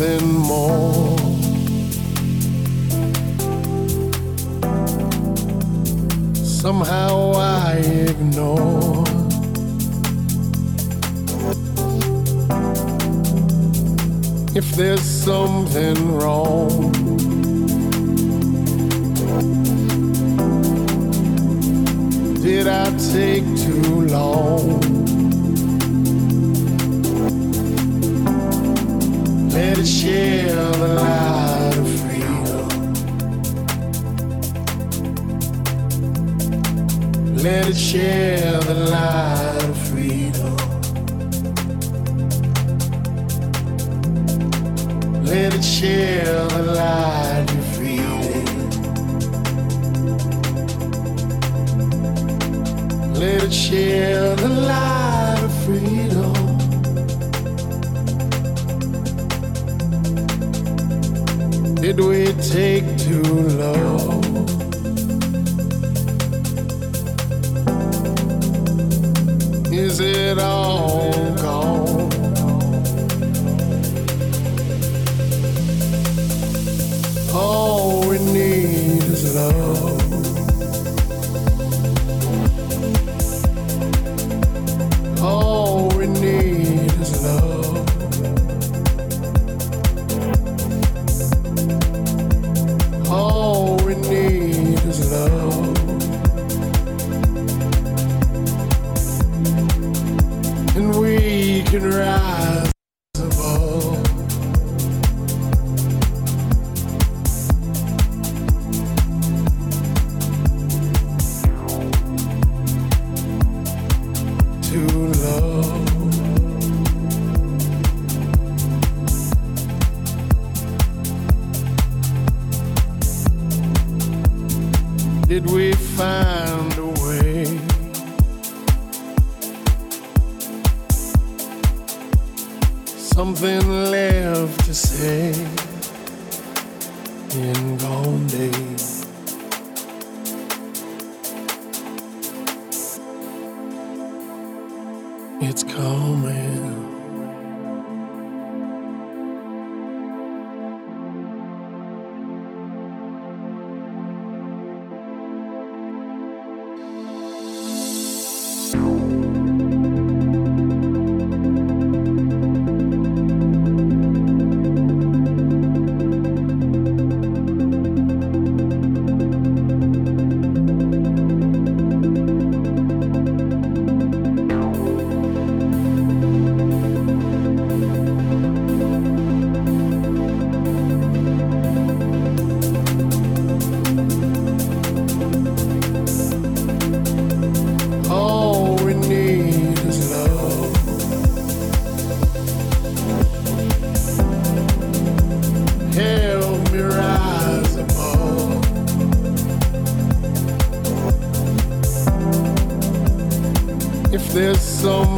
something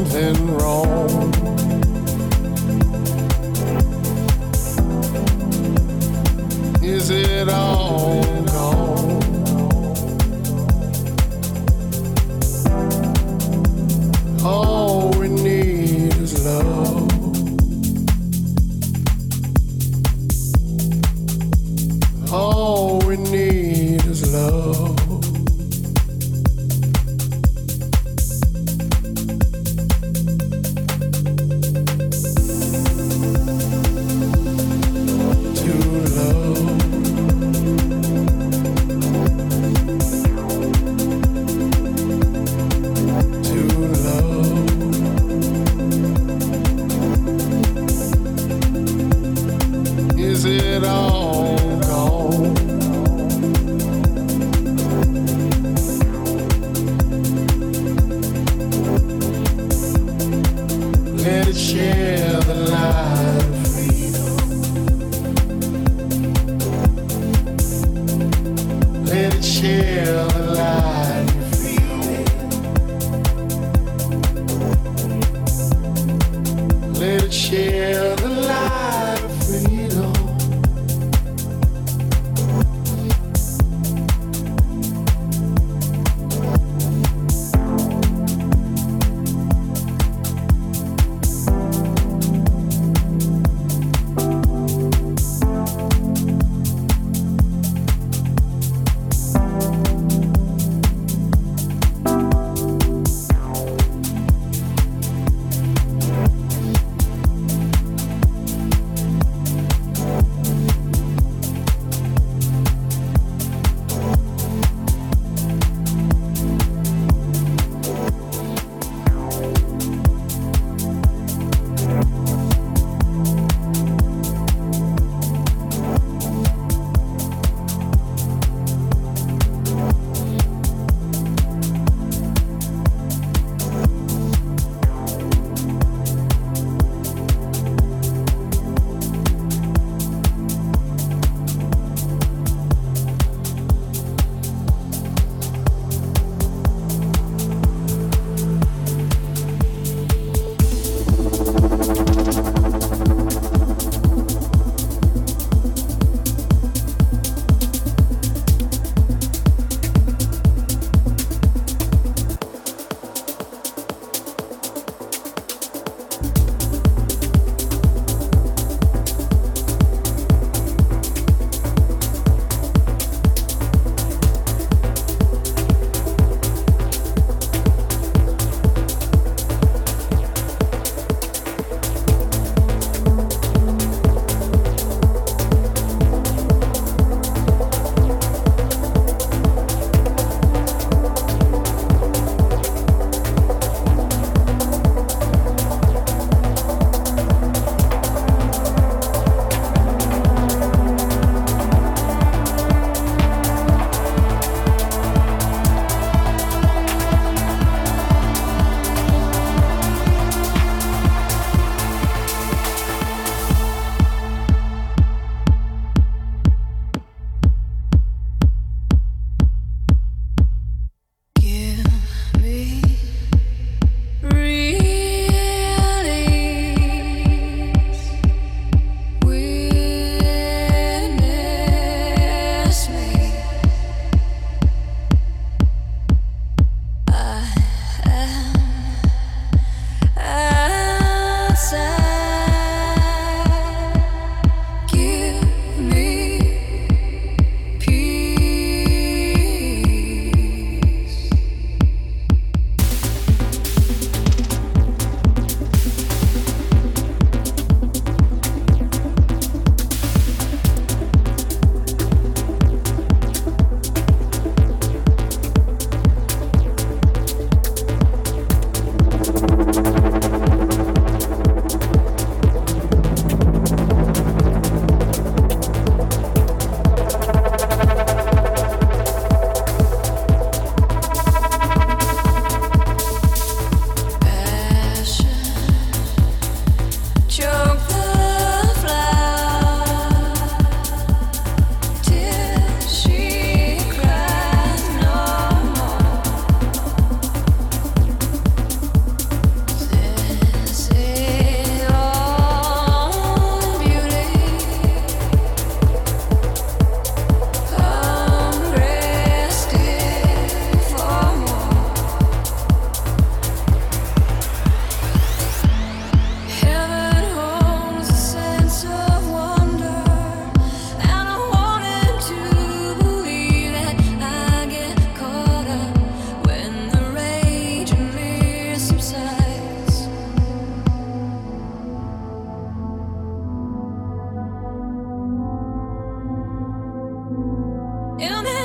something wrong,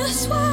this world.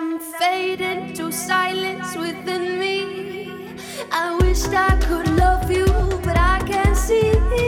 I'm fading to silence within me. I wished I could love you, but I can't see.